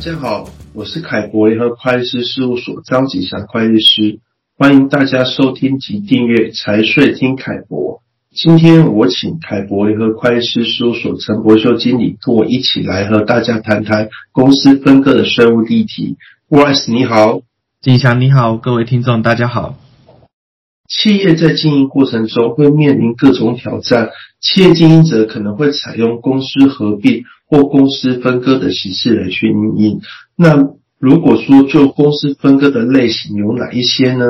大家好，我是凯博联合会计师事务所张吉祥会计师，欢迎大家收听及订阅财税听凯博。今天我请凯博联合会计师事务所陈博秀经理跟我一起来和大家谈谈公司分割的税务议题。Wallace 你好，吉祥你好，各位听众大家好。企业在经营过程中会面临各种挑战，企业经营者可能会采用公司合并或公司分割的形式来去运营。那如果说就公司分割的类型有哪一些呢？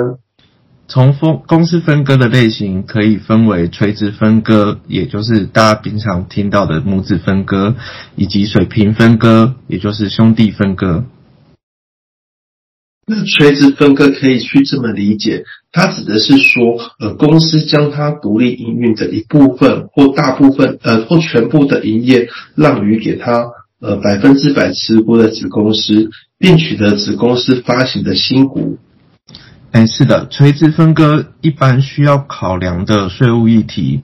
从分公司分割的类型可以分为垂直分割，也就是大家平常听到的母子分割，以及水平分割，也就是兄弟分割。那垂直分割可以去这么理解，它指的是说，呃，公司将它独立营运的一部分或大部分，呃，或全部的营业让与给它，呃，百分之百持股的子公司，并取得子公司发行的新股。哎，是的，垂直分割一般需要考量的税务议题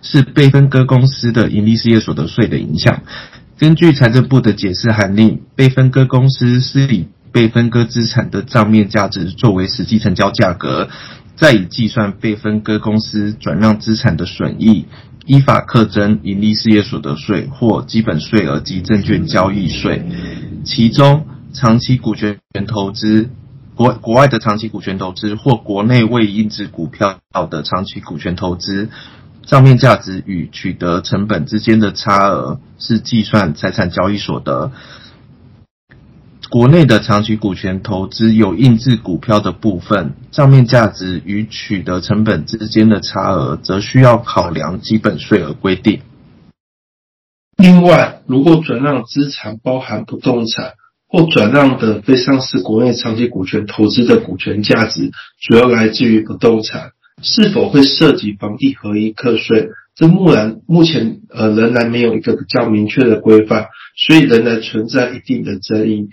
是被分割公司的盈利事业所得税的影响。根据财政部的解释函令，被分割公司是以被分割资产的账面价值作为实际成交价格，再以计算被分割公司转让资产的损益，依法课征盈利事业所得税或基本税额及证券交易税。其中，长期股权投资、国国外的长期股权投资或国内未印制股票的长期股权投资，账面价值与取得成本之间的差额是计算财产交易所得。国内的长期股权投资有印制股票的部分，账面价值与取得成本之间的差额，则需要考量基本税额规定。另外，如果转让资产包含不动产，或转让的非上市国内长期股权投资的股权价值主要来自于不动产，是否会涉及房地合一课税？这目然目前呃仍然没有一个比较明确的规范，所以仍然存在一定的争议。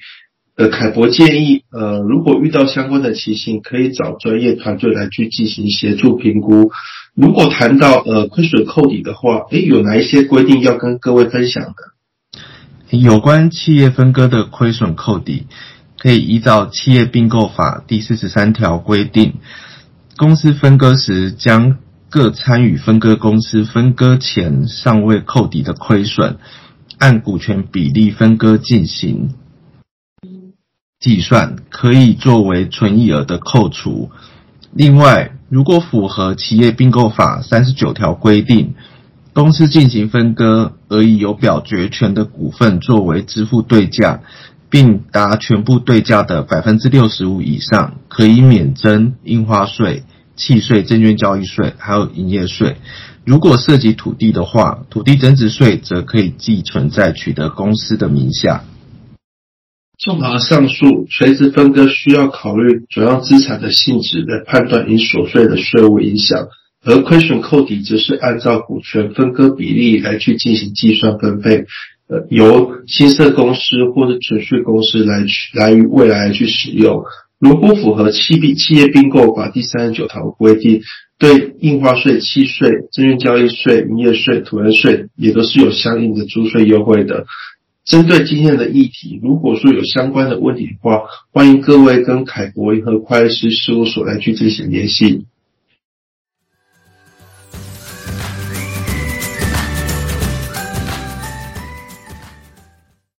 呃，凯博建议，呃，如果遇到相关的情形，可以找专业团队来去进行协助评估。如果谈到呃亏损扣抵的话，诶，有哪一些规定要跟各位分享的？有关企业分割的亏损扣抵，可以依照《企业并购法》第四十三条规定，公司分割时将各参与分割公司分割前尚未扣抵的亏损，按股权比例分割进行。计算可以作为存益额的扣除。另外，如果符合企业并购法三十九条规定，公司进行分割而以有表决权的股份作为支付对价，并达全部对价的百分之六十五以上，可以免征印花税、契税、证券交易税，还有营业税。如果涉及土地的话，土地增值税则可以寄存在取得公司的名下。综合上述，垂直分割需要考虑主要资产的性质来判断应所税的税务影响，而亏损扣抵则是按照股权分割比例来去进行计算分配，呃，由新设公司或者存续公司来去来于未来去使用。如果符合企并企业并购法第三十九条规定，对印花税、契税、证券交易税、营业税、土地税也都是有相应的租税优惠的。针对今天的议题，如果说有相关的问题的话，欢迎各位跟凯博联合会计师事务所来去进行联系。